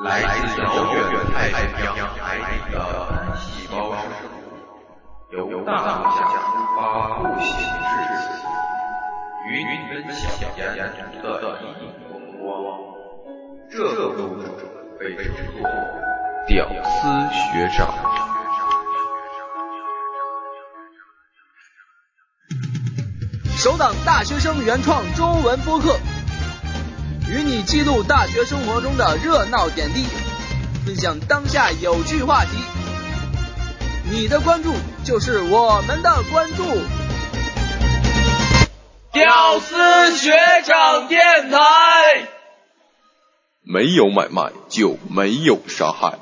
来自遥远太平洋海底的单细胞生物，由大象发布形式与你分享沿途的一影风光。这个物种被称作“屌丝学长”。首档大学生原创中文播客，与你记录大学生活中的热闹点滴，分享当下有趣话题。你的关注就是我们的关注。屌丝学长电台，没有买卖就没有杀害。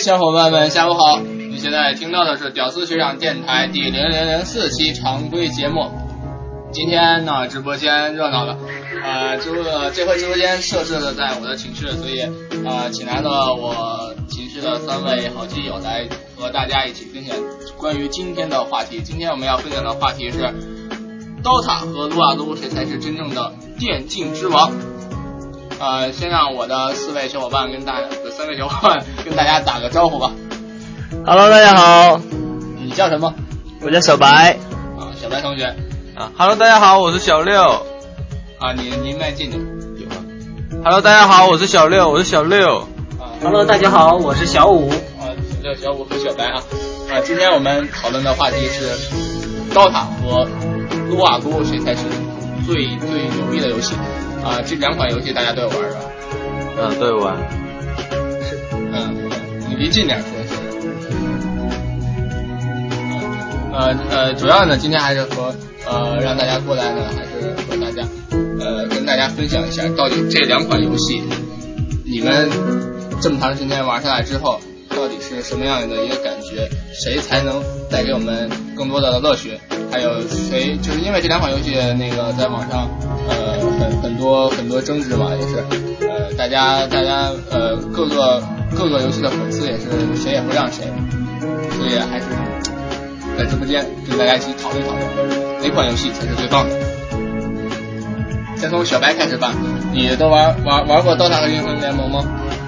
小伙伴们，下午好！你现在听到的是屌丝学长电台第零零零四期常规节目。今天呢，直播间热闹了，呃，直播这回直播间设置了在我的寝室，所以呃，请来了我寝室的三位好基友来和大家一起分享关于今天的话题。今天我们要分享的话题是，DOTA 和撸啊撸谁才是真正的电竞之王？呃，先让我的四位小伙伴跟大三位小伙伴跟大家打个招呼吧。Hello，大家好，你叫什么？我叫小白。啊，小白同学。啊，Hello，大家好，我是小六。啊，你离麦近点。有吗。Hello，大家好，我是小六，我是小六。啊 Hello，大家好，我是小五。啊，小六、小五和小白啊。啊，今天我们讨论的话题是，DOTA 和撸啊撸谁才是最最牛逼的游戏？啊，这两款游戏大家都有玩是吧？嗯，都有玩。是，嗯，你离近点说。呃呃，主要呢，今天还是和呃让大家过来呢，还是和大家呃跟大家分享一下，到底这两款游戏你们这么长时间玩下来之后，到底是什么样的一个感觉？谁才能带给我们更多的乐趣？还有谁就是因为这两款游戏那个在网上呃很很多很多争执嘛，也是呃大家大家呃各个各个游戏的粉丝也是谁也不让谁，所以还是。在直播间跟大家一起讨论讨论哪款游戏才是最棒的。先从小白开始吧，你都玩玩玩过 DOTA 和英雄联盟吗？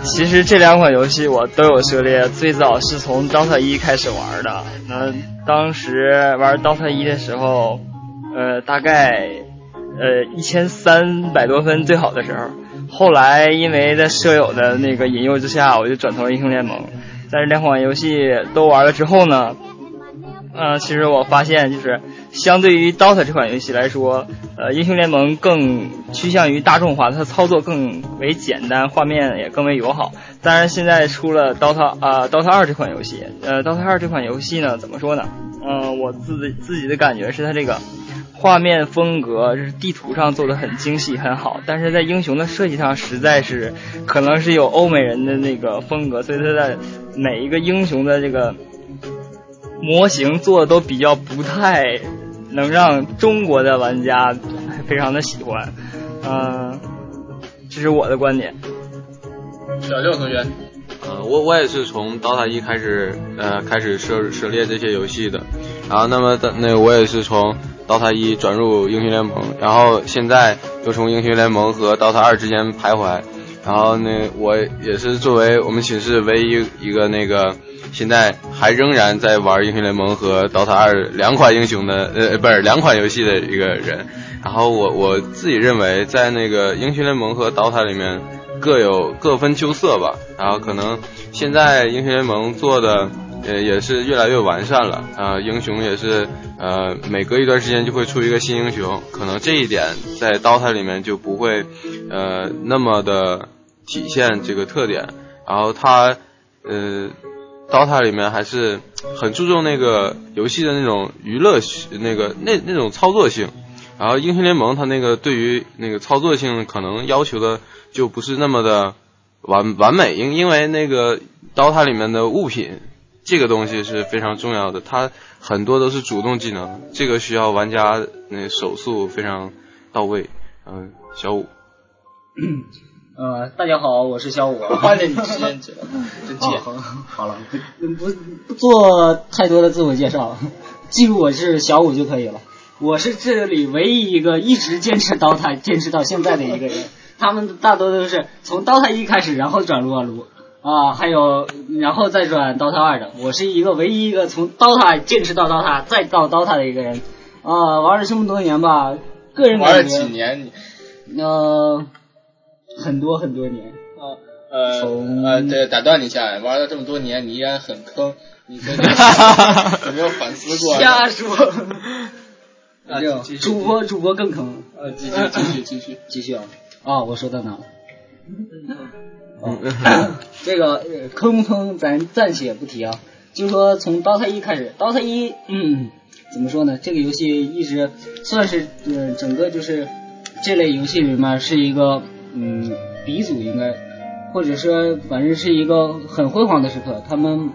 其实这两款游戏我都有涉猎，最早是从 DOTA 一开始玩的。那当时玩 DOTA 一的时候，呃，大概呃一千三百多分最好的时候。后来因为在舍友的那个引诱之下，我就转投了英雄联盟。在这两款游戏都玩了之后呢，呃，其实我发现就是相对于 DOTA 这款游戏来说，呃，英雄联盟更趋向于大众化，它操作更为简单，画面也更为友好。当然，现在出了 DOTA 啊、呃、，DOTA 二这款游戏，呃，DOTA 二这款游戏呢，怎么说呢？嗯、我自己自己的感觉是它这个画面风格，就是地图上做的很精细很好，但是在英雄的设计上实在是可能是有欧美人的那个风格，所以他在每一个英雄的这个。模型做的都比较不太能让中国的玩家非常的喜欢，嗯、呃，这是我的观点。小六同学，呃，我我也是从 DOTA 一开始，呃，开始涉涉猎这些游戏的，然后那么的那我也是从 DOTA 一转入英雄联盟，然后现在又从英雄联盟和 DOTA 二之间徘徊，然后呢，我也是作为我们寝室唯一一个那个。现在还仍然在玩英雄联盟和 DOTA 二两款英雄的呃不是两款游戏的一个人，然后我我自己认为在那个英雄联盟和 DOTA 里面各有各分秋色吧，然后可能现在英雄联盟做的呃也是越来越完善了啊、呃，英雄也是呃每隔一段时间就会出一个新英雄，可能这一点在 DOTA 里面就不会呃那么的体现这个特点，然后它呃。DOTA 里面还是很注重那个游戏的那种娱乐，那个那那种操作性。然后英雄联盟它那个对于那个操作性可能要求的就不是那么的完完美，因因为那个，DOTA 里面的物品这个东西是非常重要的，它很多都是主动技能，这个需要玩家那手速非常到位。嗯，小五。呃，大家好，我是小五。换着你时间去了，真贱。好了，不不不做太多的自我介绍，记住我是小五就可以了。我是这里唯一一个一直坚持 DOTA 坚持到现在的一个人。他们大多都是从 DOTA 一开始，然后转撸啊撸啊，还有然后再转 DOTA 二的。我是一个唯一一个从 DOTA 坚持到 DOTA 再到 DOTA 的一个人。啊，玩了这么多年吧，个人玩了几年？呃。很多很多年啊，呃呃，对，打断你一下，玩了这么多年，你依然很坑，你 有没有反思过？瞎说，主播主播更坑。呃，继续继续继续继续啊！啊，我说到哪了？嗯 这个坑不坑咱暂且不提啊，就说从 DOTA 一开始，DOTA 一，嗯，怎么说呢？这个游戏一直算是嗯，整个就是这类游戏里面是一个。嗯，鼻祖应该，或者说反正是一个很辉煌的时刻。他们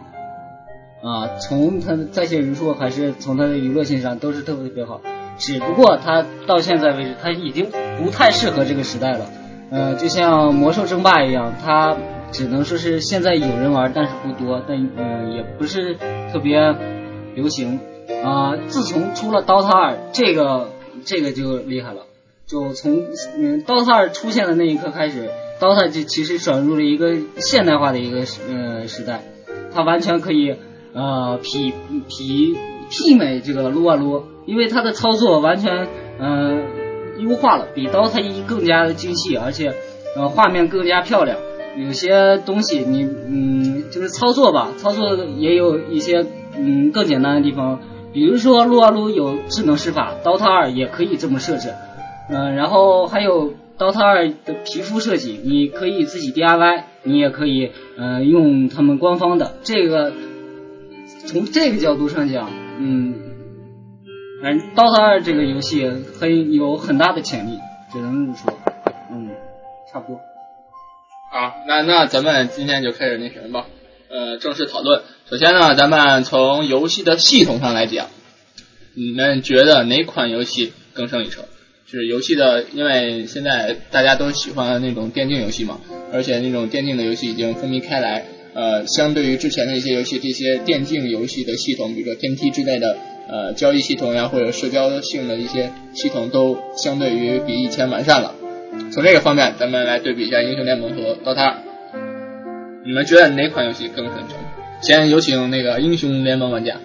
啊，从他的在线人数还是从他的娱乐性上都是特别特别好。只不过他到现在为止，他已经不太适合这个时代了。呃，就像魔兽争霸一样，它只能说是现在有人玩，但是不多，但嗯也不是特别流行啊。自从出了 DOTA 二，这个这个就厉害了。就从嗯，DOTA 二出现的那一刻开始，DOTA 就其实转入了一个现代化的一个呃时代，它完全可以呃匹匹媲美这个撸啊撸，因为它的操作完全嗯优化了，比 DOTA 一更加的精细，而且呃画面更加漂亮。有些东西你嗯就是操作吧，操作也有一些嗯更简单的地方，比如说撸啊撸有智能施法，DOTA 二也可以这么设置。嗯，然后还有 DOTA 二的皮肤设计，你可以自己 DIY，你也可以嗯用他们官方的。这个从这个角度上讲，嗯，反正 DOTA 二这个游戏很有很大的潜力，只能这么说。嗯，差不多。好，那那咱们今天就开始那什么吧，呃，正式讨论。首先呢，咱们从游戏的系统上来讲，你们觉得哪款游戏更胜一筹？是游戏的，因为现在大家都喜欢那种电竞游戏嘛，而且那种电竞的游戏已经风靡开来。呃，相对于之前的一些游戏，这些电竞游戏的系统，比如说天梯之类的呃交易系统呀，或者社交性的一些系统，都相对于比以前完善了。从这个方面，咱们来对比一下英雄联盟和 DOTA。你们觉得哪款游戏更胜一筹？先有请那个英雄联盟玩家。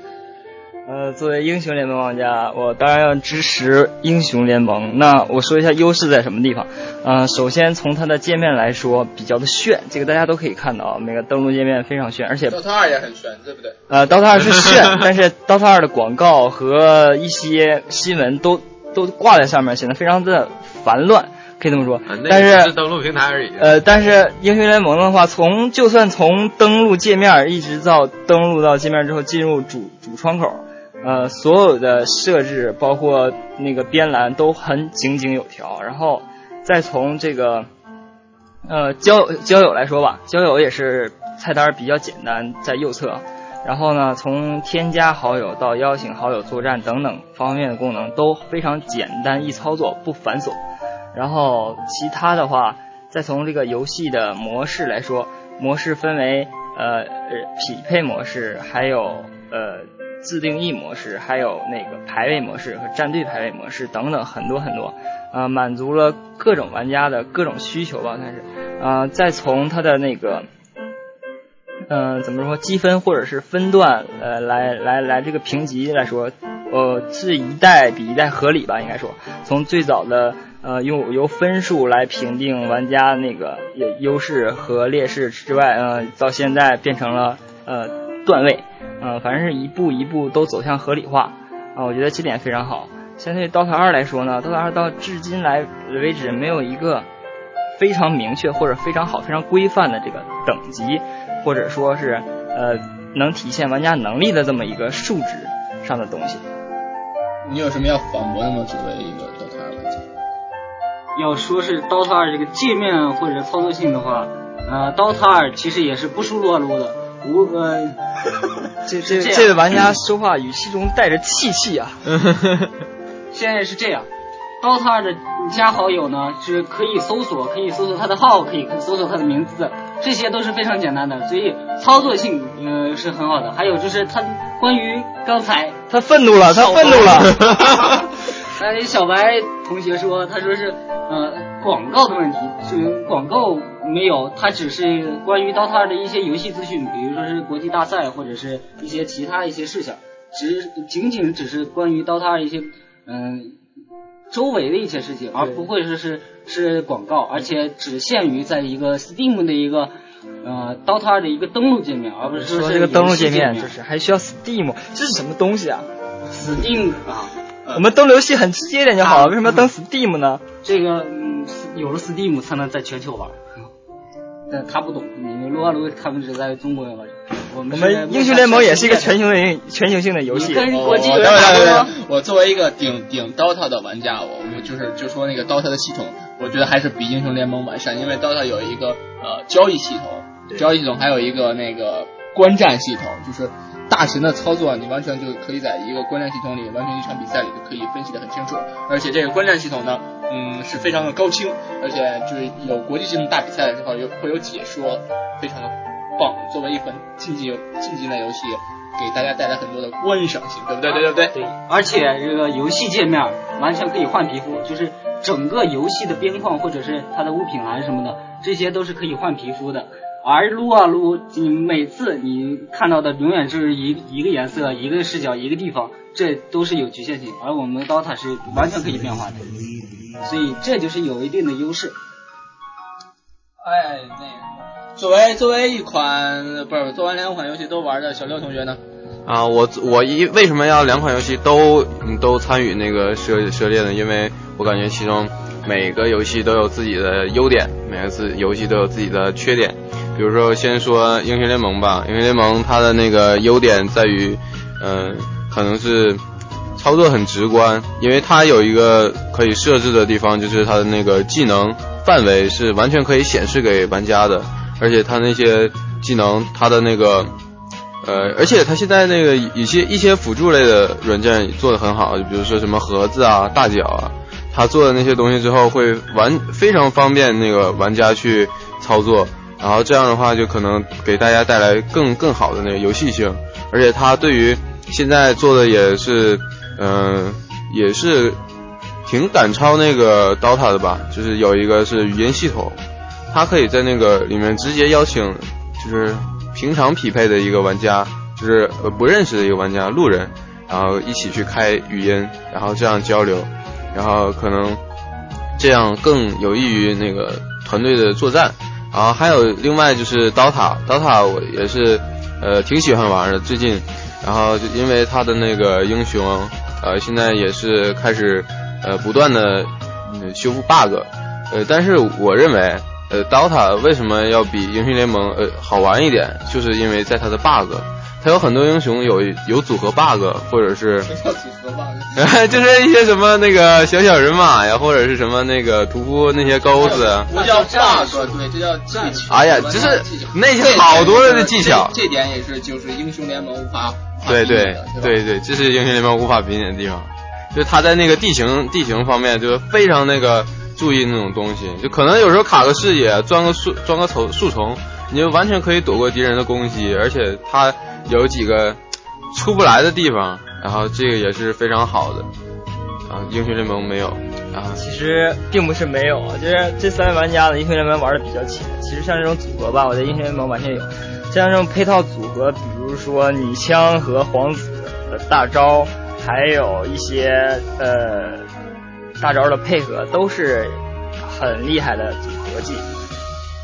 呃，作为英雄联盟玩家，我当然要支持英雄联盟。那我说一下优势在什么地方？呃，首先从它的界面来说，比较的炫，这个大家都可以看到，每个登录界面非常炫，而且 DOTA 二也很炫，对不对？呃，DOTA 二是炫，但是 DOTA 二的广告和一些新闻都都挂在上面，显得非常的烦乱，可以这么说。但是登录平台而已。呃，但是英雄联盟的话，从就算从登录界面一直到登录到界面之后进入主主窗口。呃，所有的设置包括那个边栏都很井井有条，然后再从这个呃交交友来说吧，交友也是菜单比较简单，在右侧。然后呢，从添加好友到邀请好友作战等等方面的功能都非常简单易操作，不繁琐。然后其他的话，再从这个游戏的模式来说，模式分为呃匹配模式，还有呃。自定义模式，还有那个排位模式和战队排位模式等等很多很多，啊，满足了各种玩家的各种需求吧，算是。啊，再从它的那个，嗯，怎么说积分或者是分段，呃，来来来这个评级来说，呃，是一代比一代合理吧，应该说。从最早的呃用由分数来评定玩家那个优优势和劣势之外，呃，到现在变成了呃段位。嗯，反正是一步一步都走向合理化啊，我觉得这点非常好。相对于 DOTA 二来说呢，DOTA 二到至今来为止没有一个非常明确或者非常好、非常规范的这个等级，或者说是呃能体现玩家能力的这么一个数值上的东西。你有什么要反驳的吗？作为一个 DOTA 二玩家，要说是 DOTA 二这个界面或者操作性的话，呃，DOTA 二其实也是不输撸啊撸的。无呃，这这这位玩家说话语气中带着气气啊。现在是这样，DOTA 二的加好友呢是可以搜索，可以搜索他的号，可以搜索他的名字，这些都是非常简单的，所以操作性呃是很好的。还有就是他关于刚才他愤怒了，他愤怒了。哎，小白同学说，他说是呃广告的问题，是广告没有，它只是关于 DOTA 二的一些游戏资讯，比如说是国际大赛或者是一些其他一些事项，只仅仅只是关于 DOTA 二一些嗯、周围的一些事情，而不会说是是广告，而且只限于在一个 Steam 的一个呃 DOTA 二的一个登录界面，而不是说这个登录界面就是还需要 Steam，这是什么东西啊？Steam 啊。我们登游戏很直接一点就好了，为什么要登 Steam 呢？这个嗯，有了 Steam 才能在全球玩。但他不懂，你们撸啊撸他们只在中国玩。我们我们英雄联盟也是一个全球的全球性的游戏。国际我人打过吗对对对，我作为一个顶顶 DOTA 的玩家，我我就是就说那个 DOTA 的系统，我觉得还是比英雄联盟完善，因为 DOTA 有一个呃交易系统，交易系统还有一个那个观战系统，就是大神的操作，你完全就可以在一个观战系统里，完全一场比赛里就可以分析的很清楚。而且这个观战系统呢，嗯，是非常的高清，而且就是有国际性的大比赛的时候有会有解说，非常的棒。作为一款竞技竞技类游戏，给大家带来很多的观赏性，对不？对对对对。对，而且这个游戏界面完全可以换皮肤，就是整个游戏的边框或者是它的物品栏什么的，这些都是可以换皮肤的。而撸啊撸，你每次你看到的永远是一一个颜色、一个视角、一个地方，这都是有局限性。而我们的 DOTA 是完全可以变化的，所以这就是有一定的优势。哎，那个，作为作为一款不是做完两款游戏都玩的小六同学呢？啊，我我一为什么要两款游戏都嗯都参与那个涉涉猎呢？因为我感觉其中每个游戏都有自己的优点，每个自游戏都有自己的缺点。比如说，先说英雄联盟吧，英雄联盟它的那个优点在于，嗯、可能是操作很直观，因为它有一个可以设置的地方，就是它的那个技能范围是完全可以显示给玩家的，而且它那些技能，它的那个。呃，而且它现在那个一些一些辅助类的软件做的很好，就比如说什么盒子啊、大脚啊，它做的那些东西之后会完非常方便那个玩家去操作，然后这样的话就可能给大家带来更更好的那个游戏性，而且它对于现在做的也是，嗯、也是挺赶超那个 DOTA 的吧，就是有一个是语音系统，它可以在那个里面直接邀请，就是平常匹配的一个玩家，就是呃不认识的一个玩家路人，然后一起去开语音，然后这样交流，然后可能这样更有益于那个团队的作战。然后还有另外就是 DOTA，DOTA 我也是呃挺喜欢玩的，最近，然后就因为他的那个英雄，呃现在也是开始呃不断的、嗯、修复 bug，呃但是我认为。呃，DOTA 为什么要比英雄联盟呃好玩一点？就是因为在它的 bug，它有很多英雄有有组合 bug，或者是什么叫组合 bug？就是一些什么那个小小人马呀，或者是什么那个屠夫那些钩子啊。不叫 bug，对，这叫技巧。哎呀，就是那些好多的技巧。这点也是就是英雄联盟无法对对对对，这是英雄联盟无法比拟的地方，就是它在那个地形地形方面就是非常那个。注意那种东西，就可能有时候卡个视野，钻个树，钻个草树丛，你就完全可以躲过敌人的攻击，而且它有几个出不来的地方，然后这个也是非常好的。啊，英雄联盟没有啊，其实并不是没有，就是这三位玩家的英雄联盟玩的比较浅。其实像这种组合吧，我在英雄联盟完全有，像这种配套组合，比如说女枪和皇子的大招，还有一些呃。大招的配合都是很厉害的组合技，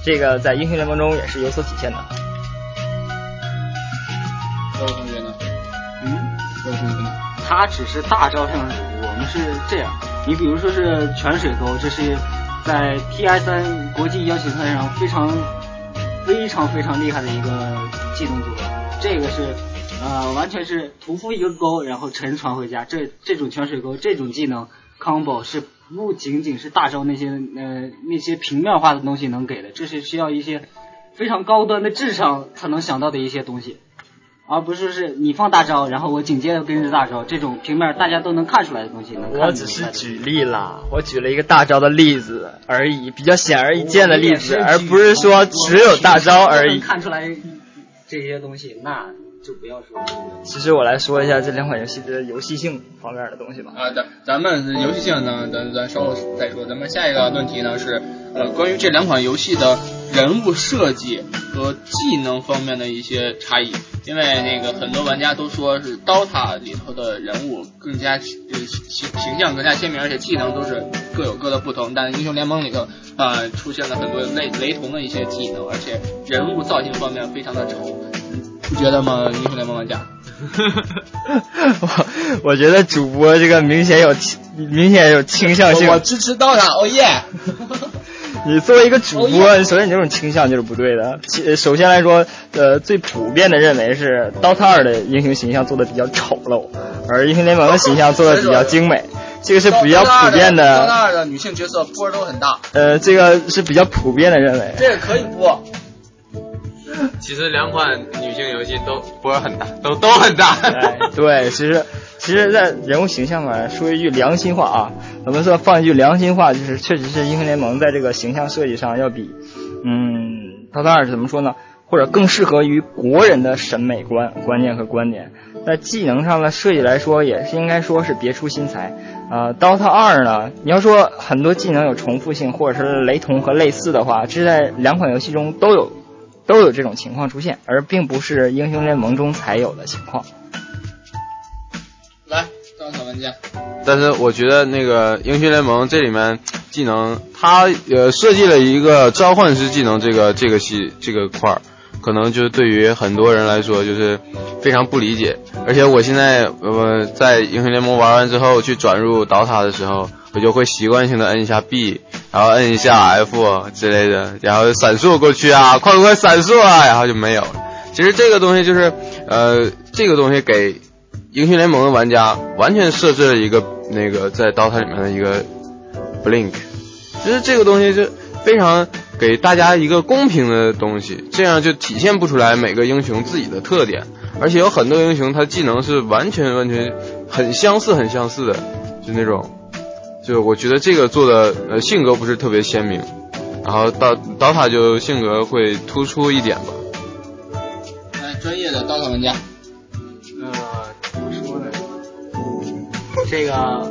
这个在英雄联盟中也是有所体现的。高同学呢？嗯，高同学呢？他只是大招上我们是这样。你比如说是泉水沟，这是在 TI 三国际邀请赛上非常非常非常厉害的一个技能组合，这个是。呃，完全是屠夫一个钩，然后沉船回家。这这种泉水沟这种技能 combo 是不仅仅是大招那些呃那些平面化的东西能给的，这是需要一些非常高端的智商才能想到的一些东西，而不是是你放大招，然后我紧接着跟着大招这种平面大家都能看出来的东西。能看我只是举例啦，我举了一个大招的例子而已，比较显而易见的例子，而不是说只有大招而已。看出来这些东西，那就不要说。其实我来说一下这两款游戏的游戏性方面的东西吧。啊，咱咱们游戏性呢，咱咱稍后再说。咱们下一个问题呢是，呃，关于这两款游戏的人物设计和技能方面的一些差异。因为那个很多玩家都说是 DOTA 里头的人物更加呃形形象更加鲜明，而且技能都是各有各的不同。但英雄联盟里头呃出现了很多雷雷同的一些技能，而且人物造型方面非常的丑，不觉得吗？英雄联盟玩家？我 我觉得主播这个明显有明显有倾向性。我支持 DOTA，哦耶！你作为一个主播，你首先你这种倾向就是不对的。其首先来说，呃，最普遍的认为是 DOTA 二的英雄形象做的比较丑陋，而英雄联盟的形象做的比较精美。这个是比较普遍的。DOTA 二的女性角色波都很大。呃，这个是比较普遍的认为。这个可以播。其实两款女性游戏都波很大，都 都很大。哎，对，其 实其实，在人物形象嘛，说一句良心话啊，怎么说放一句良心话，就是确实是英雄联盟在这个形象设计上要比，嗯，DOTA 二怎么说呢？或者更适合于国人的审美观、观念和观点。在技能上的设计来说，也是应该说是别出心裁。啊、呃、，DOTA 二呢，你要说很多技能有重复性或者是雷同和类似的话，这在两款游戏中都有。都有这种情况出现，而并不是英雄联盟中才有的情况。来，张小玩家。但是我觉得那个英雄联盟这里面技能，它呃设计了一个召唤师技能这个这个系这个块儿，可能就是对于很多人来说就是非常不理解。而且我现在呃在英雄联盟玩完之后去转入 DOTA 的时候，我就会习惯性的摁一下 B。然后摁一下 F 之类的，然后闪烁过去啊，快快闪烁啊，然后就没有了。其实这个东西就是，呃，这个东西给英雄联盟的玩家完全设置了一个那个在 DOTA 里面的一个 blink，其实这个东西是非常给大家一个公平的东西，这样就体现不出来每个英雄自己的特点，而且有很多英雄他技能是完全完全很相似很相似的，就那种。就我觉得这个做的呃性格不是特别鲜明，然后到 DOTA 就性格会突出一点吧。来，专业的 DOTA 玩家。呃，怎么说呢？这个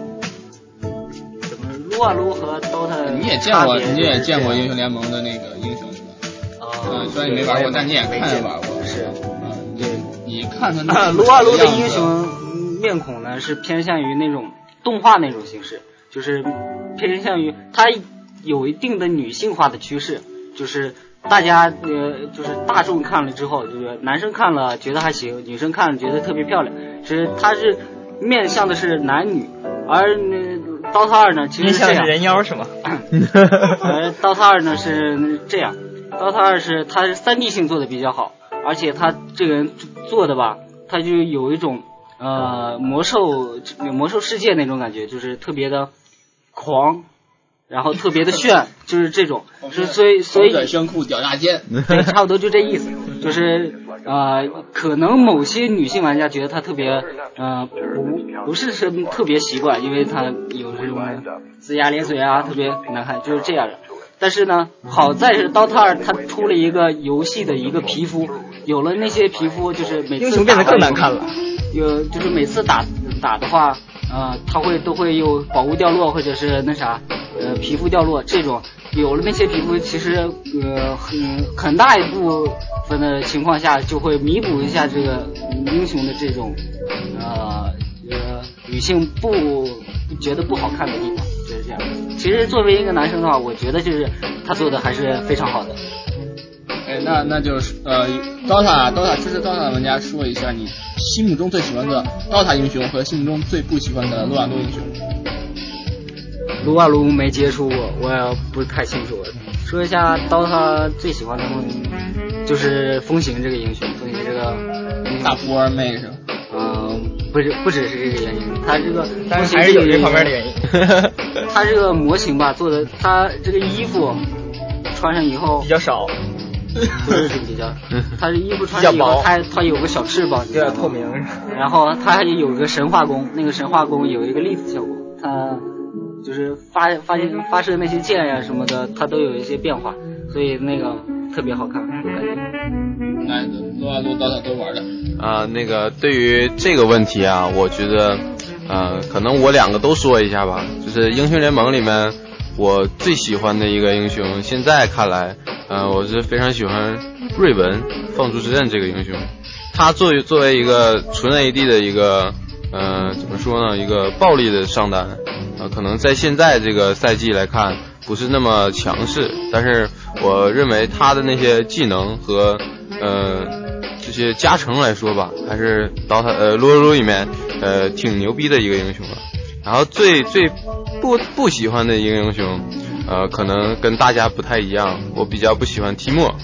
怎么撸啊撸和 DOTA？你也见过，你也见过英雄联盟的那个英雄是吧？啊、嗯，虽然你没玩过，但你也看着玩过。是。嗯，对，你看看那 撸啊撸的英雄面孔呢，是偏向于那种动画那种形式。就是偏向于它有一定的女性化的趋势，就是大家呃就是大众看了之后，就是男生看了觉得还行，女生看了觉得特别漂亮。其实它是面向的是男女，而呃刀塔二呢其实是这样。人妖是吗？而刀塔二呢是这样，刀塔二是它是三 D 性做的比较好，而且它这个人做的吧，他就有一种呃魔兽魔兽世界那种感觉，就是特别的。狂，然后特别的炫，就是这种，是所以所以短炫酷屌大肩，对，差不多就这意思，就是呃，可能某些女性玩家觉得他特别呃不不是什么特别习惯，因为他有这种龇牙咧嘴啊，特别难看，就是这样的。但是呢，好在是 DOTA 二它出了一个游戏的一个皮肤，有了那些皮肤，就是每次英雄变得更难看了。有就是每次打打的话。呃，它会都会有宝物掉落，或者是那啥，呃，皮肤掉落这种，有了那些皮肤，其实呃很很大一部分的情况下，就会弥补一下这个英雄的这种呃呃女性不觉得不好看的地方，就是这样。其实作为一个男生的话，我觉得就是他做的还是非常好的。哎，那那就是呃，DOTA DOTA 支持 DOTA 的玩家说一下你心目中最喜欢的 DOTA 英雄和心目中最不喜欢的撸啊撸英雄。撸啊撸没接触过，我也不太清楚。说一下 DOTA 最喜欢的就是风行这个英雄，风行这个大波儿妹是吧？嗯，不是，不只是这个原因，他这个但是还是有这方面的原因。他这个模型吧做的，他这个衣服穿上以后比较少。不是主角，他是衣服穿上以后，他他有个小翅膀，有点透明。然后他还有一个神话弓，那个神话弓有一个粒子效果，他就是发发现发射那些箭呀什么的，它都有一些变化，所以那个特别好看，我感觉。来，撸啊撸刀塔都玩的啊，那个对于这个问题啊，我觉得，呃，可能我两个都说一下吧，就是英雄联盟里面。我最喜欢的一个英雄，现在看来，呃，我是非常喜欢瑞文放逐之刃这个英雄。他作为作为一个纯 AD 的一个，呃，怎么说呢？一个暴力的上单，呃，可能在现在这个赛季来看不是那么强势，但是我认为他的那些技能和呃这些加成来说吧，还是刀塔呃撸撸里面呃挺牛逼的一个英雄了。然后最最不不喜欢的一个英雄，呃，可能跟大家不太一样。我比较不喜欢提莫，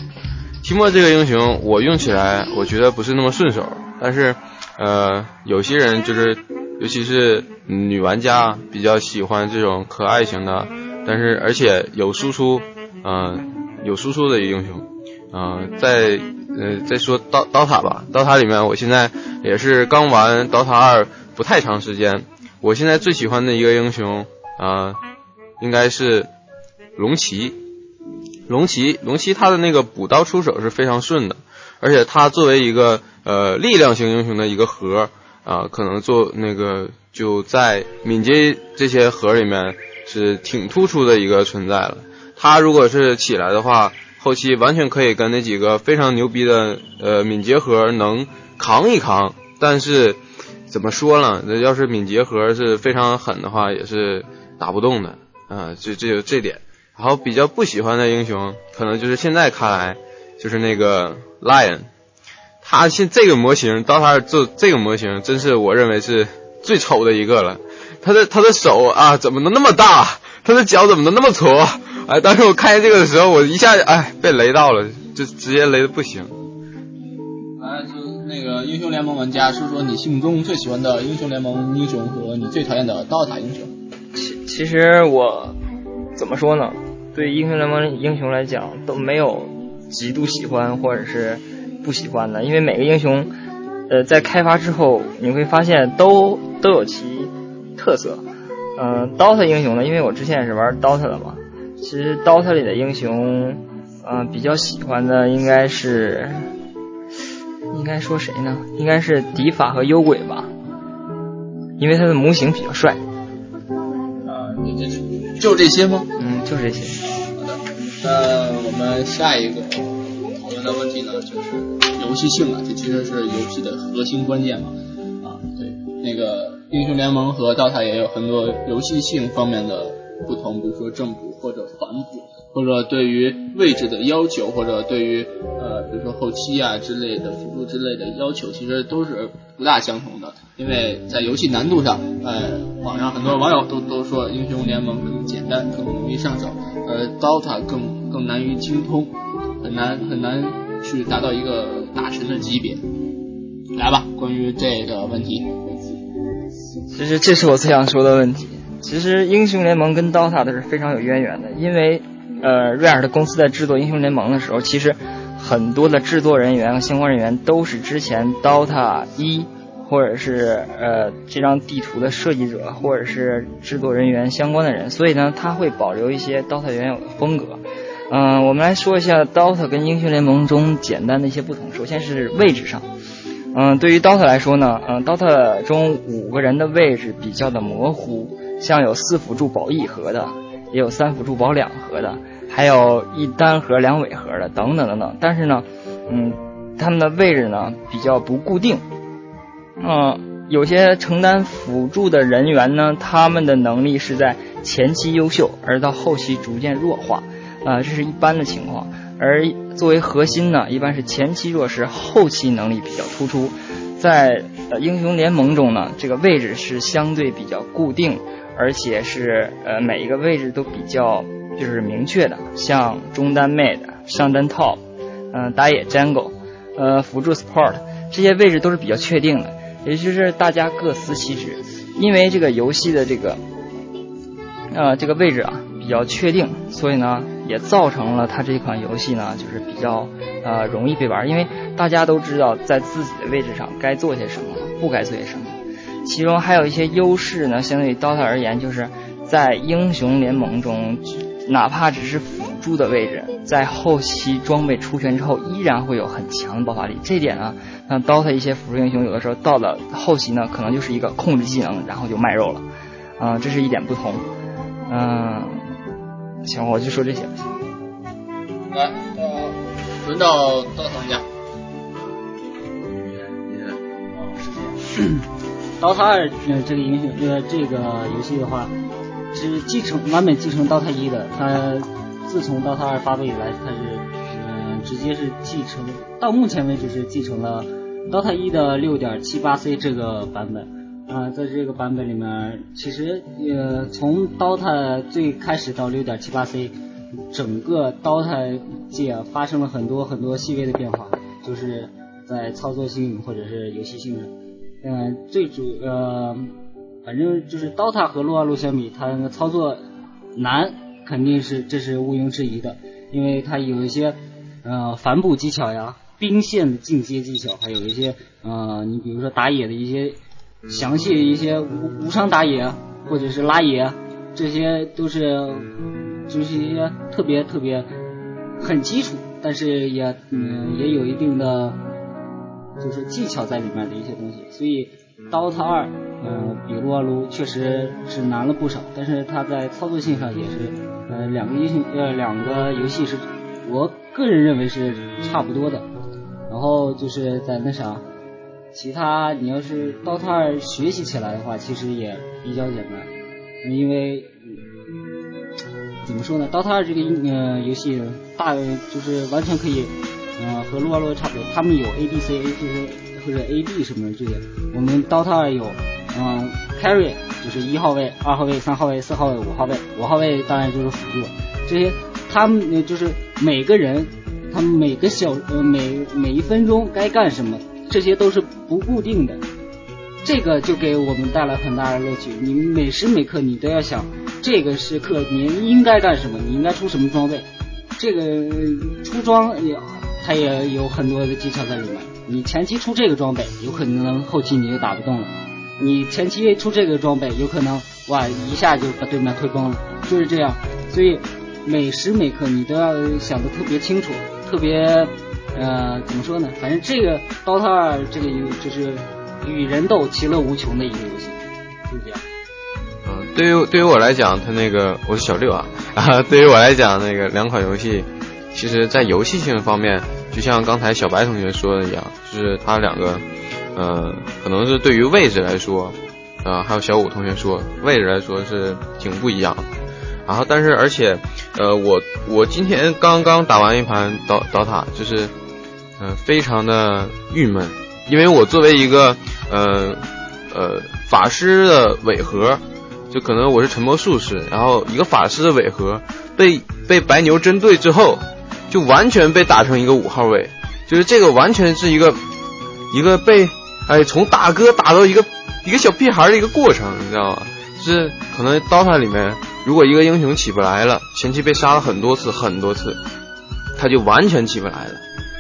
提莫这个英雄我用起来我觉得不是那么顺手。但是，呃，有些人就是，尤其是女玩家比较喜欢这种可爱型的，但是而且有输出，嗯，有输出的一个英雄。嗯，在呃再说刀刀塔吧，刀塔里面我现在也是刚玩刀塔二不太长时间。我现在最喜欢的一个英雄啊，应该是龙骑。龙骑，龙骑他的那个补刀出手是非常顺的，而且他作为一个呃力量型英雄的一个核啊，可能做那个就在敏捷这些核里面是挺突出的一个存在了。他如果是起来的话，后期完全可以跟那几个非常牛逼的呃敏捷核能扛一扛，但是。怎么说呢？那要是敏捷核是非常狠的话，也是打不动的啊。这这就这点。然后比较不喜欢的英雄，可能就是现在看来，就是那个 Lion。他现这个模型，到他做这个模型，真是我认为是最丑的一个了。他的他的手啊，怎么能那么大？他的脚怎么能那么矬？哎，当时我看见这个的时候，我一下哎被雷到了，就直接雷的不行。那个英雄联盟玩家，说说你心目中最喜欢的英雄联盟英雄和你最讨厌的刀塔英雄。其其实我怎么说呢？对英雄联盟英雄来讲，都没有极度喜欢或者是不喜欢的，因为每个英雄，呃，在开发之后，你会发现都都有其特色。嗯，DOTA 英雄呢，因为我之前也是玩 DOTA 的嘛，其实 DOTA 里的英雄，嗯，比较喜欢的应该是。应该说谁呢？应该是迪法和幽鬼吧，因为他的模型比较帅。啊，就就这些吗？嗯，就这些。好的，那我们下一个讨论的问题呢，就是游戏性了。这其实是游戏的核心关键嘛。啊，对，那个英雄联盟和 DOTA 也有很多游戏性方面的不同，比如说正补或者反补。或者对于位置的要求，或者对于呃，比如说后期啊之类的辅助之类的要求，其实都是不大相同的。因为在游戏难度上，呃，网上很多网友都都说英雄联盟更简单，更容易上手，而，DOTA 更更难于精通，很难很难去达到一个大神的级别。来吧，关于这个问题，其实这是我最想说的问题。其实英雄联盟跟 DOTA 都是非常有渊源的，因为。呃，瑞尔的公司在制作英雄联盟的时候，其实很多的制作人员和相关人员都是之前 DOTA 一或者是呃这张地图的设计者或者是制作人员相关的人，所以呢，他会保留一些 DOTA 原有的风格。嗯，我们来说一下 DOTA 跟英雄联盟中简单的一些不同。首先是位置上，嗯，对于 DOTA 来说呢，嗯，DOTA 中五个人的位置比较的模糊，像有四辅助保一盒的，也有三辅助保两盒的。还有一单核两尾核的等等等等，但是呢，嗯，他们的位置呢比较不固定，嗯，有些承担辅助的人员呢，他们的能力是在前期优秀，而到后期逐渐弱化，啊，这是一般的情况。而作为核心呢，一般是前期弱势，后期能力比较突出。在英雄联盟中呢，这个位置是相对比较固定，而且是呃每一个位置都比较。就是明确的，像中单 MAD、上单 top、嗯打野 jungle、呃辅助 support 这些位置都是比较确定的，也就是大家各司其职。因为这个游戏的这个呃这个位置啊比较确定，所以呢也也造成了它这款游戏呢，就是比较呃容易被玩，因为大家都知道在自己的位置上该做些什么，不该做些什么。其中还有一些优势呢，相对于 DOTA 而言，就是在英雄联盟中，哪怕只是辅助的位置，在后期装备出全之后，依然会有很强的爆发力。这点呢，像 DOTA 一些辅助英雄，有的时候到了后期呢，可能就是一个控制技能，然后就卖肉了。嗯，这是一点不同。嗯，行，我就说这些。来，到，轮到刀塔家。刀塔二，呃，这个英雄，呃，这个游戏的话，是继承完美继承 DOTA 一的。它自从 DOTA 二发布以来，它是，嗯，直接是继承，到目前为止是继承了 DOTA 一的六点七八 C 这个版本。啊，在这个版本里面，其实呃，从 DOTA 最开始到六点七八 C，整个 DOTA 界发生了很多很多细微的变化，就是在操作性或者是游戏性上。嗯，最主呃，反正就是 DOTA 和撸啊撸相比，它那个操作难肯定是这是毋庸置疑的，因为它有一些呃反补技巧呀、兵线的进阶技巧，还有一些呃，你比如说打野的一些。详细的一些无无伤打野或者是拉野，这些都是就是一些特别特别很基础，但是也嗯也有一定的就是技巧在里面的一些东西。所以刀塔二嗯比撸啊撸确实是难了不少，但是它在操作性上也是呃两个英雄呃两个游戏是我个人认为是差不多的。然后就是在那啥。其他你要是 DOTA 二学习起来的话，其实也比较简单，因为怎么说呢，？DOTA 二这个呃游戏大就是完全可以呃和撸啊撸差不多，他们有 A D C A 就是或者 A D 什么的这些，我们刀塔二有嗯 carry 就是一号位、二号位、三号位、四号位、五号位，五号位当然就是辅助，这些他们就是每个人他们每个小呃每每一分钟该干什么。这些都是不固定的，这个就给我们带来很大的乐趣。你每时每刻你都要想，这个时刻你应该干什么，你应该出什么装备。这个出装也，它也有很多的技巧在里面。你前期出这个装备，有可能后期你就打不动了。你前期出这个装备，有可能哇一下就把对面推崩了，就是这样。所以每时每刻你都要想的特别清楚，特别。呃，怎么说呢？反正这个《DOTA 二》这个游就是与人斗其乐无穷的一个游戏，就是这样。嗯，对于对于我来讲，它那个我是小六啊，啊，对于我来讲，那个两款游戏，其实在游戏性方面，就像刚才小白同学说的一样，就是他两个，呃，可能是对于位置来说，啊，还有小五同学说位置来说是挺不一样。然后，但是而且，呃，我我今天刚刚打完一盘刀刀塔，就是。嗯，非常的郁闷，因为我作为一个呃呃法师的尾盒，就可能我是沉默术士，然后一个法师的尾盒被被白牛针对之后，就完全被打成一个五号位，就是这个完全是一个一个被哎从大哥打到一个一个小屁孩的一个过程，你知道吗？就是可能刀塔里面，如果一个英雄起不来了，前期被杀了很多次很多次，他就完全起不来了。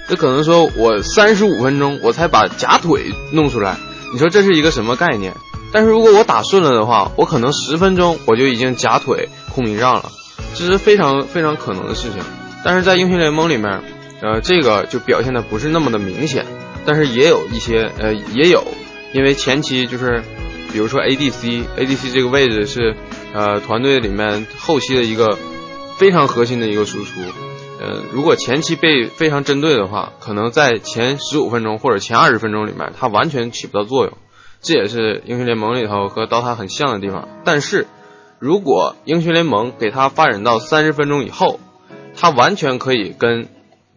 这可能说，我三十五分钟我才把假腿弄出来，你说这是一个什么概念？但是如果我打顺了的话，我可能十分钟我就已经假腿空明上了，这是非常非常可能的事情。但是在英雄联盟里面，呃，这个就表现的不是那么的明显，但是也有一些，呃，也有，因为前期就是，比如说 ADC，ADC 这个位置是，呃，团队里面后期的一个非常核心的一个输出。呃，如果前期被非常针对的话，可能在前十五分钟或者前二十分钟里面，它完全起不到作用。这也是英雄联盟里头和刀塔很像的地方。但是，如果英雄联盟给它发展到三十分钟以后，它完全可以跟，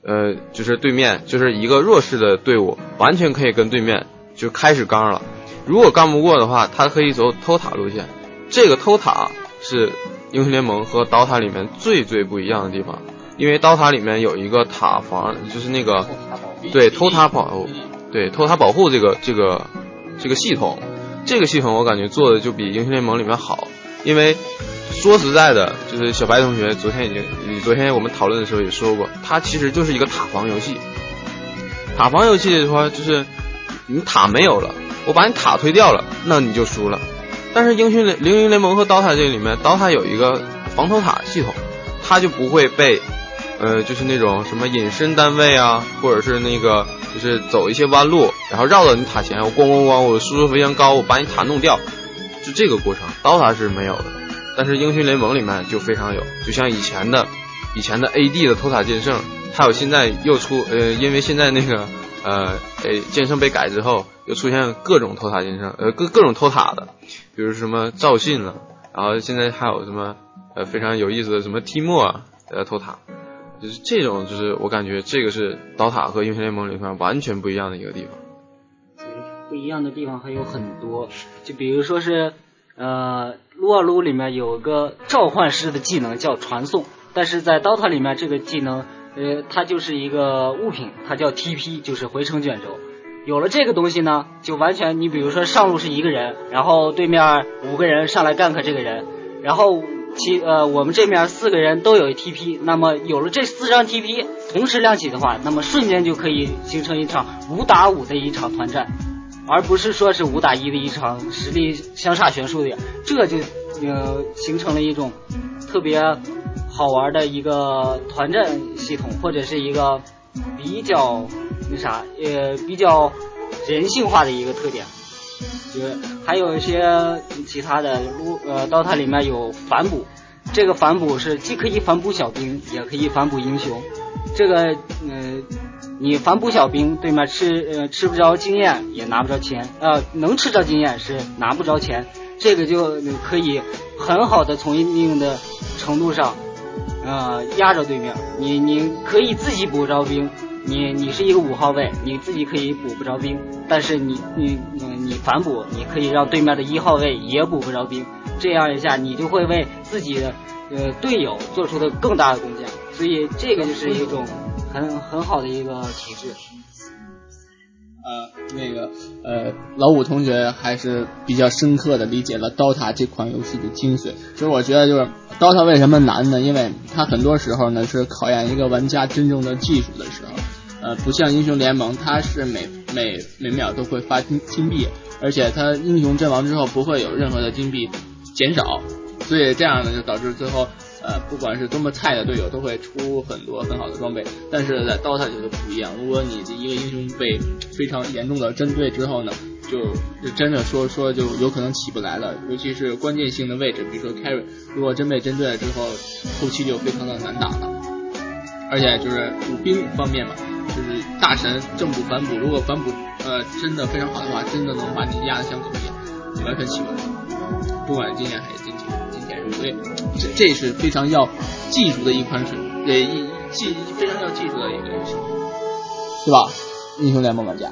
呃，就是对面就是一个弱势的队伍，完全可以跟对面就开始刚了。如果刚不过的话，他可以走偷塔路线。这个偷塔是英雄联盟和刀塔里面最最不一样的地方。因为刀塔里面有一个塔防，就是那个对偷塔保对偷塔保护这个这个这个系统，这个系统我感觉做的就比英雄联盟里面好。因为说实在的，就是小白同学昨天已经，昨天我们讨论的时候也说过，它其实就是一个塔防游戏。塔防游戏的话，就是你塔没有了，我把你塔推掉了，那你就输了。但是英雄联英雄联盟和刀塔这里面，刀塔有一个防偷塔系统，它就不会被，呃，就是那种什么隐身单位啊，或者是那个就是走一些弯路，然后绕到你塔前，我咣咣咣，我输出非常高，我把你塔弄掉，就这个过程，刀塔是没有的。但是英雄联盟里面就非常有，就像以前的以前的 AD 的偷塔剑圣，还有现在又出呃，因为现在那个呃，诶剑圣被改之后，又出现各种偷塔剑圣，呃各各种偷塔的，比如什么赵信了，然后现在还有什么呃非常有意思的什么提莫啊呃偷塔，就是这种就是我感觉这个是刀塔和英雄联盟里面完全不一样的一个地方。不一样的地方还有很多，就比如说是呃撸啊撸里面有个召唤师的技能叫传送，但是在 DOTA 里面这个技能呃它就是一个物品，它叫 TP，就是回城卷轴。有了这个东西呢，就完全你比如说上路是一个人，然后对面五个人上来 gank 这个人，然后其呃我们这面四个人都有 TP，那么有了这四张 TP 同时亮起的话，那么瞬间就可以形成一场五打五的一场团战。而不是说是五打一的一场实力相差悬殊的，这就呃形成了一种特别好玩的一个团战系统，或者是一个比较那啥呃比较人性化的一个特点。就是还有一些其他的，撸呃，DOTA 里面有反哺，这个反哺是既可以反哺小兵，也可以反哺英雄。这个呃。你反哺小兵，对面吃呃吃不着经验，也拿不着钱，呃能吃着经验是拿不着钱，这个就可以很好的从一定的程度上，呃压着对面。你你可以自己补着兵，你你是一个五号位，你自己可以补不着兵，但是你你你反补，你可以让对面的一号位也补不着兵，这样一下你就会为自己的呃队友做出的更大的贡献，所以这个就是一种。很很好的一个体制。呃，那个呃，老五同学还是比较深刻的理解了 DOTA 这款游戏的精髓。其实我觉得就是 DOTA 为什么难呢？因为它很多时候呢是考验一个玩家真正的技术的时候。呃，不像英雄联盟，它是每每每秒都会发金金币，而且它英雄阵亡之后不会有任何的金币减少，所以这样呢就导致最后。呃，不管是多么菜的队友，都会出很多很好的装备。但是在 DOTA 里就不一样，如果你的一个英雄被非常严重的针对之后呢，就就真的说说就有可能起不来了。尤其是关键性的位置，比如说 carry，如果真被针对了之后，后期就非常的难打了。而且就是补兵方面嘛，就是大神正补反补，如果反补呃真的非常好的话，真的能把你压得像狗一样，完全起不来。不管经验还是金钱，所以这这是非常要技术的一款水，呃，一技非常要技术的一个游戏，对吧？英雄联盟玩家，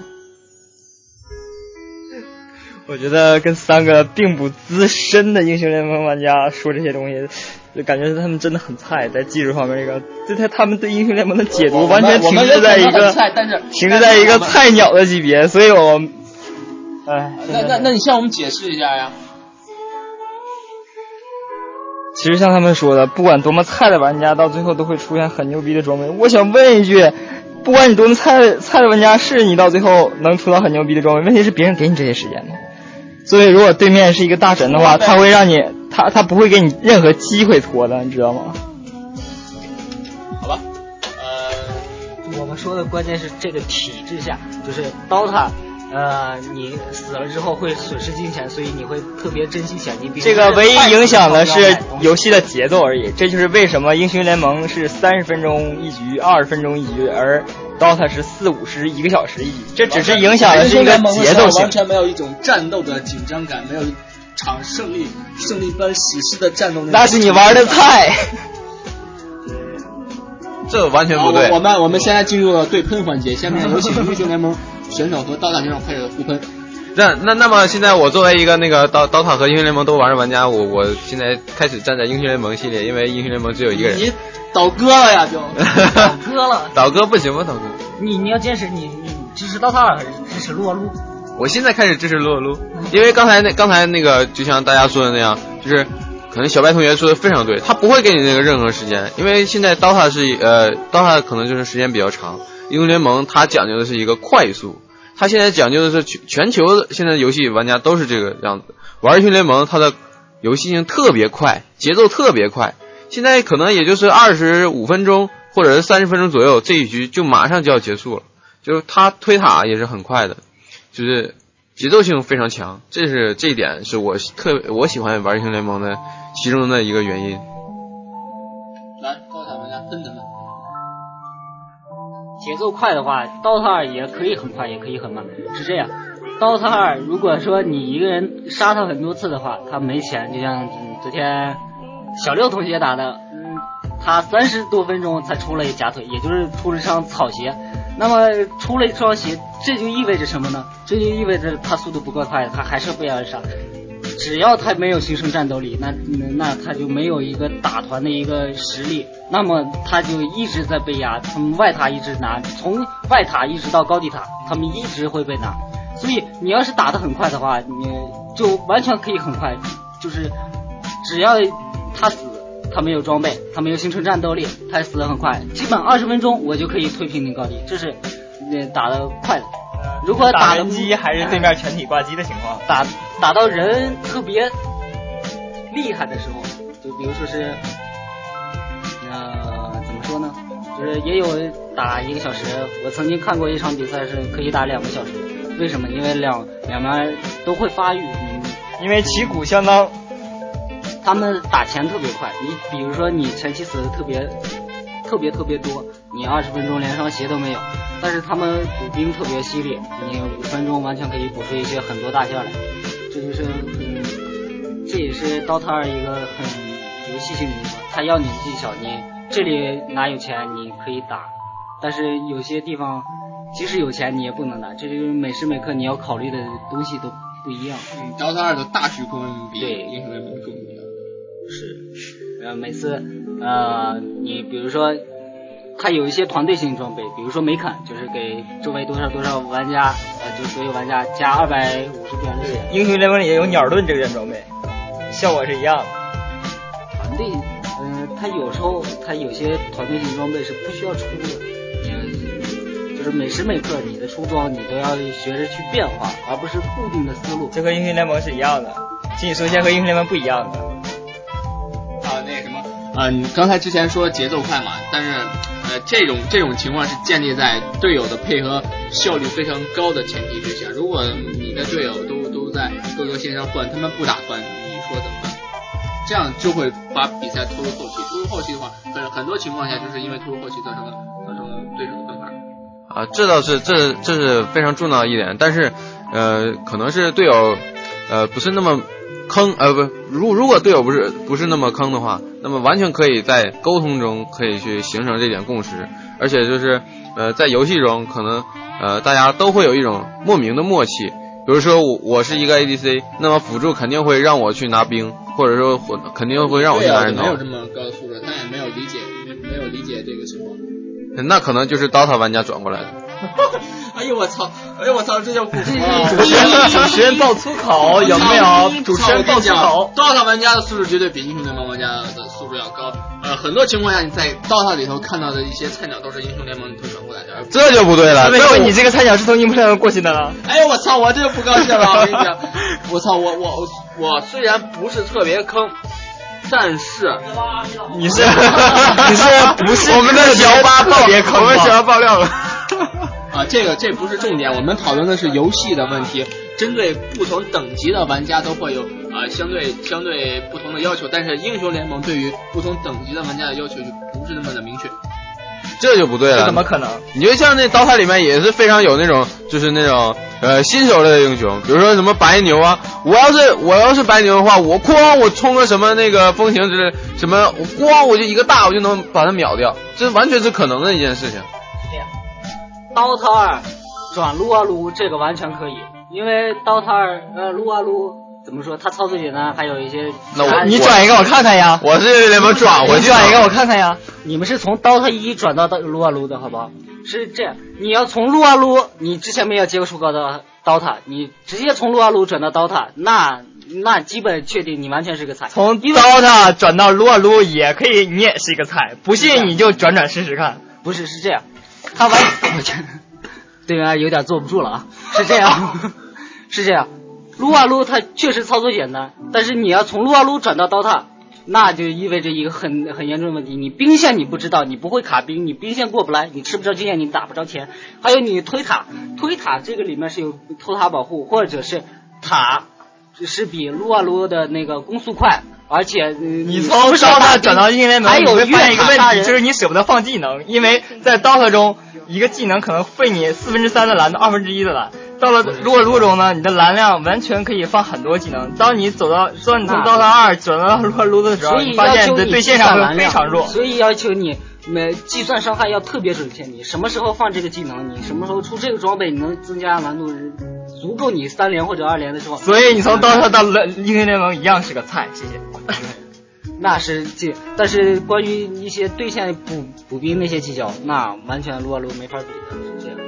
我觉得跟三个并不资深的英雄联盟玩家说这些东西，就感觉他们真的很菜，在技术方面这个，对他他们对英雄联盟的解读完全停滞在一个停滞在一个菜鸟的级别，所以我，哎，那那那你向我们解释一下呀？其实像他们说的，不管多么菜的玩家，到最后都会出现很牛逼的装备。我想问一句，不管你多么菜菜的玩家，是你到最后能出到很牛逼的装备？问题是别人给你这些时间吗？所以如果对面是一个大神的话，他会让你他他不会给你任何机会拖的，你知道吗？好吧，呃，我们说的关键是这个体制下，就是 DOTA。呃，你死了之后会损失金钱，所以你会特别珍惜钱。你这个唯一影响的是游戏的节奏而已。这就是为什么英雄联盟是三十分钟一局，二十分钟一局，而 DOTA 是四五十一个小时一局。这只是影响的是一个节奏性，完全没有一种战斗的紧张感，没有一场胜利胜利般喜事的战斗。那是你玩的菜，这完全不对。我们我们现在进入了对喷环节，下面有请英雄联盟。选手和刀塔选手开始互喷，那那那么现在我作为一个那个刀刀塔和英雄联盟都玩的玩家，我我现在开始站在英雄联盟系列，因为英雄联盟只有一个人。你倒戈了呀？就 倒戈了？倒戈不行吗？倒戈？你你要坚持，你你支持刀塔还是支持撸啊撸？我现在开始支持撸啊撸，因为刚才那刚才那个就像大家说的那样，就是可能小白同学说的非常对，他不会给你那个任何时间，因为现在 DOTA 是呃 DOTA 可能就是时间比较长，英雄联盟它讲究的是一个快速，它现在讲究的是全全球的现在游戏玩家都是这个样子，玩英雄联盟它的游戏性特别快，节奏特别快，现在可能也就是二十五分钟或者是三十分钟左右，这一局就马上就要结束了，就是他推塔也是很快的，就是节奏性非常强，这是这一点是我特我喜欢玩英雄联盟的其中的一个原因。来，高塔玩家分等分。节奏快的话，DOTA 二也可以很快，也可以很慢，是这样。DOTA 二如果说你一个人杀他很多次的话，他没钱，就像昨天小六同学打的，嗯，他三十多分钟才出了一假腿，也就是出了一双草鞋。那么出了一双鞋，这就意味着什么呢？这就意味着他速度不够快，他还是被人杀。只要他没有形成战斗力，那那他就没有一个打团的一个实力，那么他就一直在被压，从外塔一直拿，从外塔一直到高地塔，他们一直会被拿。所以你要是打得很快的话，你就完全可以很快，就是只要他死，他没有装备，他没有形成战斗力，他死得很快，基本二十分钟我就可以推平你高地，这是那打得快的。如果打人机还是对面全体挂机的情况，打打到人特别厉害的时候，就比如说是，呃，怎么说呢？就是也有打一个小时，我曾经看过一场比赛是可以打两个小时。为什么？因为两两边都会发育，嗯，因为旗鼓相当，他们打钱特别快。你比如说你前期死的特别特别特别多，你二十分钟连双鞋都没有。但是他们补兵特别犀利，你五分钟完全可以补出一些很多大件来，这就是嗯，这也是 DOTA 二一个很游戏性的地方。他要你技巧，你这里哪有钱你可以打，但是有些地方即使有钱你也不能打，这就是每时每刻你要考虑的东西都不一样。嗯，DOTA 二的大局观比对英雄联盟更重要。是，呃，每次呃，你比如说。它有一些团队性装备，比如说梅肯，就是给周围多少多少玩家，呃，就所有玩家加二百五十点力。英雄联盟里也有鸟盾这件装备，效果是一样的。团队，嗯、呃，它有时候它有些团队性装备是不需要出的，嗯，就是每时每刻你的出装你都要学着去变化，而不是固定的思路。这和英雄联盟是一样的，金属线和英雄联盟不一样的。啊，那个什么，啊，你刚才之前说节奏快嘛，但是。这种这种情况是建立在队友的配合效率非常高的前提之下。如果你的队友都都在各个线上混，他们不打团，你说怎么办？这样就会把比赛拖入后期。拖入后期的话，很很多情况下就是因为拖入后期造成了造成了对手的分盘。啊，这倒是这这是非常重要的一点，但是呃，可能是队友呃不是那么坑，呃不，如如果队友不是不是那么坑的话。那么完全可以在沟通中可以去形成这点共识，而且就是呃在游戏中可能呃大家都会有一种莫名的默契，比如说我我是一个 ADC，那么辅助肯定会让我去拿兵，或者说肯定会让我去拿人头。没有这么高的素质，他也没有理解没有理解这个情况。那可能就是 DOTA 玩家转过来的。哎呦我操！哎呦我操！这叫不服了！主持人主持人爆粗口有没有？主持人爆粗口。DOTA 玩家的素质绝对比英雄联盟玩家的素质要高。呃，很多情况下你在 DOTA 里头看到的一些菜鸟都是英雄联盟推转过来的。这就不对了，因为你这个菜鸟是从英雄联盟过去的了。哎呦我操！我这就不高兴了！我跟你讲，我操！我我我虽然不是特别坑。但是你是你是不是我们的小八特别坑？我们小八爆料了。啊，这个这不是重点，我们讨论的是游戏的问题。针对不同等级的玩家都会有啊、呃、相对相对不同的要求，但是英雄联盟对于不同等级的玩家的要求就不是那么的明确。这就不对了，这怎么可能？你就像那刀塔里面也是非常有那种，就是那种呃新手类的英雄，比如说什么白牛啊，我要是我要是白牛的话，我哐我冲个什么那个风行之类什么，我咣我就一个大我就能把他秒掉，这完全是可能的一件事情。这样，刀塔二转撸啊撸这个完全可以，因为刀塔二呃撸啊撸。怎么说？它操作简单，还有一些。那我你转一个我看看呀。我是怎么转回去。转一个我看看呀。你们是从 DOTA 一转到撸啊撸的好不好？是这样，你要从撸啊撸，你之前没有接触过的 DOTA，你直接从撸啊撸转到 DOTA，那那基本确定你完全是个菜。从 DOTA 转到撸啊撸也可以，你也是一个菜。不信你就转转试试看。不是是这样，他完，我去，对面有点坐不住了啊，是这样，是这样，撸啊撸它确实操作简单，但是你要从撸啊撸转到 DOTA，那就意味着一个很很严重的问题，你兵线你不知道，你不会卡兵，你兵线过不来，你吃不着经验，你打不着钱，还有你推塔，推塔这个里面是有偷塔保护，或者是塔是比撸啊撸的那个攻速快。而且你从不是打 DOTA 兵转到英雄联盟，还有你会发现一个问题，越塔杀人就是你舍不得放技能，因为在 DOTA 中，一个技能可能费你四分之三的蓝到二分之一的蓝。到了撸啊撸中呢，你的蓝量完全可以放很多技能。当你走到，当你从那 DOTA 二转到撸啊撸的时候，你发现你的对线上会非常弱。所以要求你每计算伤害要特别准确。你什么时候放这个技能，你什么时候出这个装备，你能增加难度，足够你三连或者二连的时候。所以你从 DOTA 到英雄联盟一样是个菜，谢谢。那是这，但是关于一些对线补补兵那些技巧，那完全撸啊撸没法比的，是这样。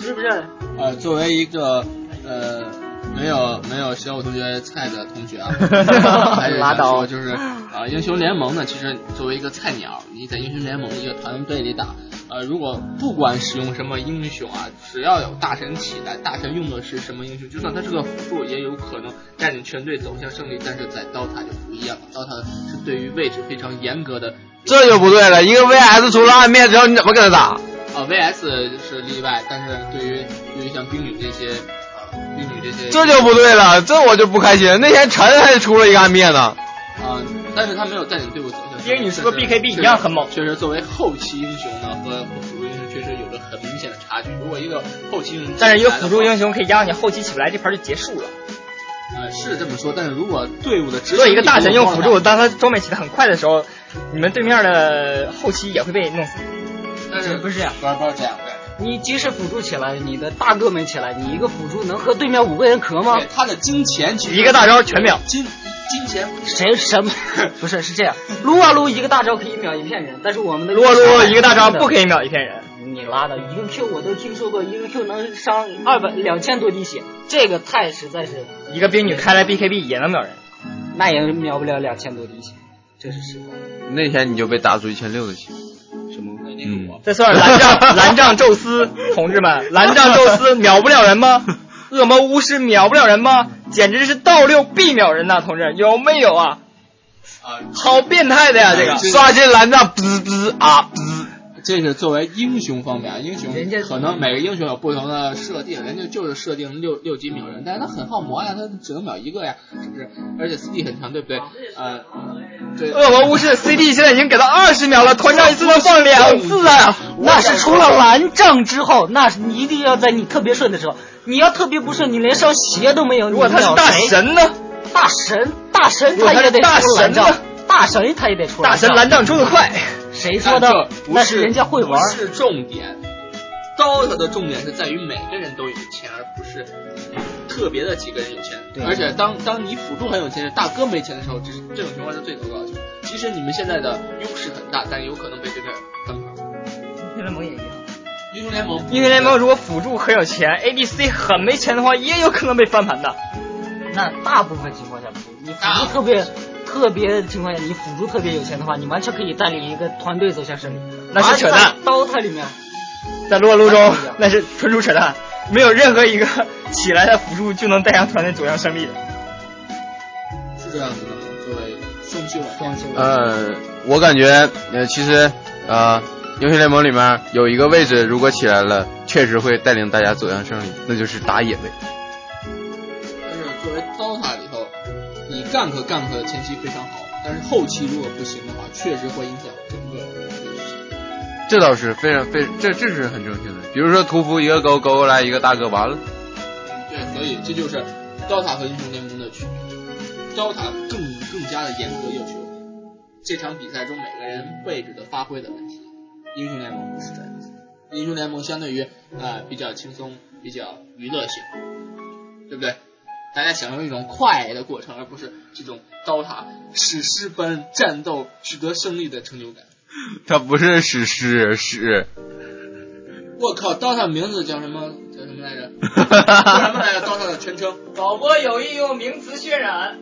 是不是？呃，作为一个呃没有没有小五同学菜的同学啊，还是想拉倒说就是啊、英雄联盟呢，其实作为一个菜鸟，你在英雄联盟一个团队里打，呃，如果不管使用什么英雄啊，只要有大神起来，大神用的是什么英雄，就算他是个辅助，也有可能带领全队走向胜利。但是在 DOTA 就不一样了，DOTA 是对于位置非常严格的。这就不对了，一个 VS 除了暗面之后，你怎么跟他打？啊，VS 是例外，但是对于对于像冰女这些，这些，这就不对了，这我就不开心。那天陈还出了一个暗灭呢，啊、但是他没有带领队伍走向胜利。英女是不是 BKB 一样很猛确实，作为后期英雄呢和辅助英雄确实有着很明显的差距。如果一个后期英雄，但是一个辅助英，雄可以压你后期起不来，这盘就结束了。呃，是这么说，但是如果队伍的执行做一个大神用辅助，当他装备起的很快的时候，你们对面的后期也会被弄死。但是不是这样不是不是这样，你即使辅助起来，你的大哥没起来，你一个辅助能和对面五个人磕吗对？他的金钱一个大招全秒金金钱谁什么？不是是这样，撸啊撸一个大招可以秒一片人，但是我们的撸啊撸一个大招不可以秒一片人。你拉倒，一个 Q 我都听说过，一个 Q 能伤二百两千多滴血，这个太实在是，一个冰女开来 BKB 也能秒人。那也秒不了两千多滴血，这是实话。那天你就被打出一千六的血。再算蓝杖，蓝杖宙斯，同志们，蓝杖宙斯秒不了人吗？恶魔巫师秒不了人吗？简直是倒六必秒人呐，同志，有没有啊？啊，好变态的呀，这个。刷新蓝杖，滋滋啊滋。这是作为英雄方面，英雄人家可能每个英雄有不同的设定，人家就是设定六六级秒人，但是他很耗魔呀，他只能秒一个呀，是不是？而且 CD 很强，对不对？呃，对，恶魔巫师 CD 现在已经给到二十秒了，团长一次能放两次啊！那是除了蓝杖之后，那是你一定要在你特别顺的时候，你要特别不顺，你连双鞋都没有，如果他是大神呢？大神大神他也得出蓝杖呢，大神他也得出大神蓝杖出的快，谁说的？不那是人家会玩不。是重点。DOTA 的重点是在于每个人都有钱，而不是特别的几个人有钱。对而且当当你辅助很有钱，大哥没钱的时候，这是这种情况是最糟糕的情况。其实你们现在的优势很大，但有可能被对面翻盘。英雄联盟也一样。英雄联盟，英雄联盟如果辅助很有钱，ADC 很没钱的话，也有可能被翻盘的。那大部分情况下你辅助特别特别的情况下，你辅助特别有钱的话，你完全可以带领一个团队走向胜利。那是扯淡。刀塔里面，在撸啊撸中那是纯属扯淡，没有任何一个起来的辅助就能带上团队走向胜利的。是这样子的吗？作为双修双修呃，我感觉呃，其实呃，英雄联盟里面有一个位置，如果起来了，确实会带领大家走向胜利，那就是打野位。Gank gank 的前期非常好，但是后期如果不行的话，确实会影响整个游戏。这倒是非常非这这是很正确的。比如说屠夫一个勾勾过来一个大哥，完了。对，所以这就是 DOTA 和英雄联盟的区别。DOTA 更更加的严格要求这场比赛中每个人位置的发挥的问题，英雄联盟不是这样子。英雄联盟相对于呃比较轻松，比较娱乐性，对不对？大家享受一种快的过程，而不是这种 DOTA 史诗般战斗取得胜利的成就感。它不是史诗，是 我靠，DOTA 名字叫什么？叫什么来着？叫什么来着？DOTA 的全称？导播有意用名词渲染，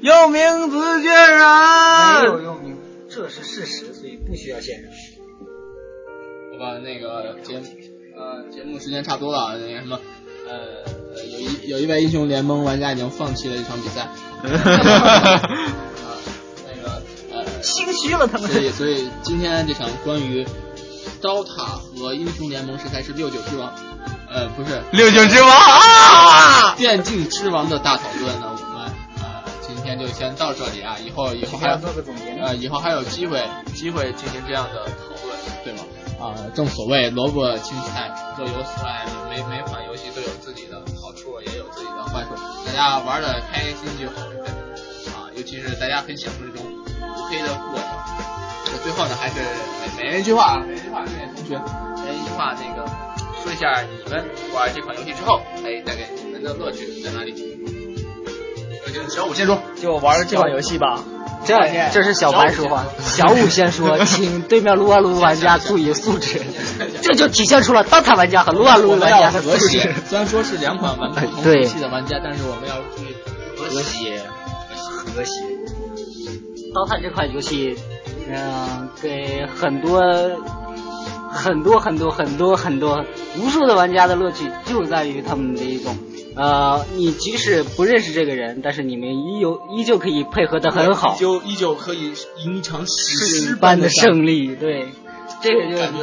用名词渲染没染。有用名，这是事实，所以不需要渲染。好吧，那个节目呃节目时间差不多了，那个什么呃有一有一位英雄联盟玩家已经放弃了这场比赛。啊，那个呃，心虚了他们所以所以今天这场关于刀塔和英雄联盟谁才是六九之王，呃不是六九之王啊！电竞之王的大讨论呢，我们呃今天就先到这里啊，以后以后还有做个总结呢。呃，以后还有机会机会进行这样的讨论，对吗？啊、正所谓萝卜青菜各有所爱，每每款游戏都有自有自己的坏处，大家玩的开心就好？啊，尤其是大家很享受这种五黑的过程。那最后呢，还是每每人一句话啊，每人一句话，各位同学，每人一句话，那个说一下你们玩这款游戏之后，哎，带给你们的乐趣在哪里？有请小五先说。就玩这款游戏吧。这这是小白说话，小五先说，请对面撸啊撸玩家注意素质，这就体现出了 DOTA 玩家和撸啊撸玩家的和谐。虽然说是两款玩不同游戏的玩家，但是我们要注意和谐。和谐。DOTA 这款游戏，嗯、给很多很多很多很多很多无数的玩家的乐趣就在于他们的一种，呃，你即使不认识这个人，但是你们依有依旧可以配合的很好，就依旧可以赢一场史诗般的的胜胜利。对，这个就感觉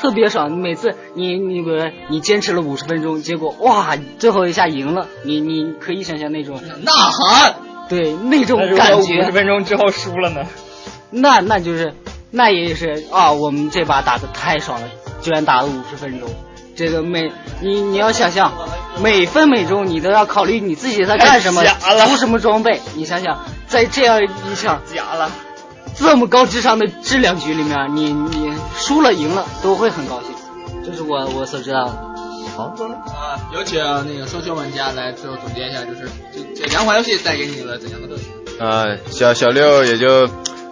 特别爽。每次你你比如你坚持了五十分钟，结果哇，最后一下赢了，你你可以想象那种呐喊。对那种那如果五感觉十。分钟之后输了呢？那那就是，那也是啊，我们这把打的太爽了，居然打了五十分钟。这个每你你要想象，每分每钟你都要考虑你自己在干什么，出什么装备。你想想，在这样一场假了。这么高智商的质量局里面，你你输了赢了都会很高兴，这是我我所知道的。啊，有请那个双休玩家来最后总结一下，就是这这两款游戏带给你了怎样的乐趣？呃，小小六也就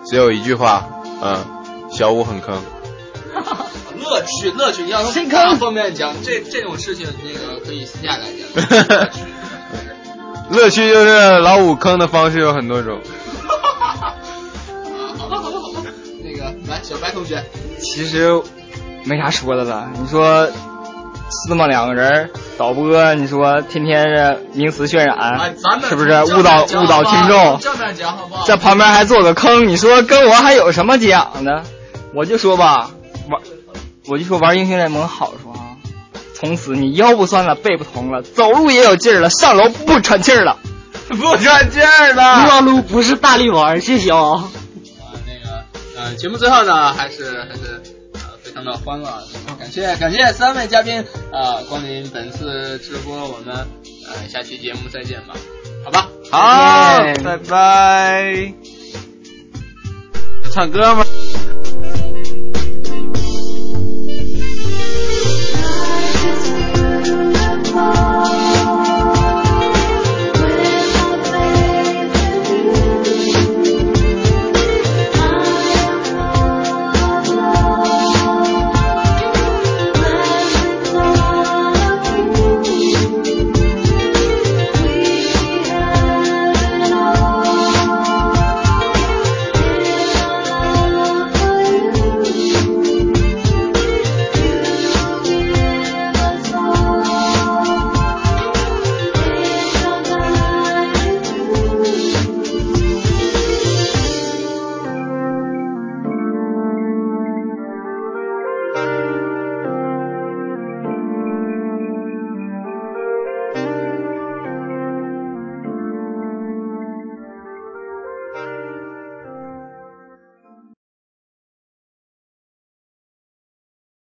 只有一句话，嗯，小五很坑。乐趣，乐趣，你要从深大坑方面讲，这这种事情那个可以私下来讲。乐 趣乐趣就是老五坑的方式有很多种。啊，好吧，好吧，好吧。那个来，小白同学，其实没啥说的了。你说司马两个人导播，你说天天是名词渲染，哎，咱们是不是误导误导听众？正面讲好不好？在旁边还做个坑，你说跟我还有什么讲的？我就说吧，玩，我就说玩英雄联盟好处啊，从此你腰不酸了，背不疼了，走路也有劲儿了，上楼不喘气儿了，不喘气儿了撸了。啊撸不是大力丸，谢谢哦。啊，那个呃，节目最后呢，还是还是呃非常的欢乐，感谢感谢三位嘉宾啊、光临本次直播，我们呃下期节目再见吧，好吧？好，拜拜。唱歌吗？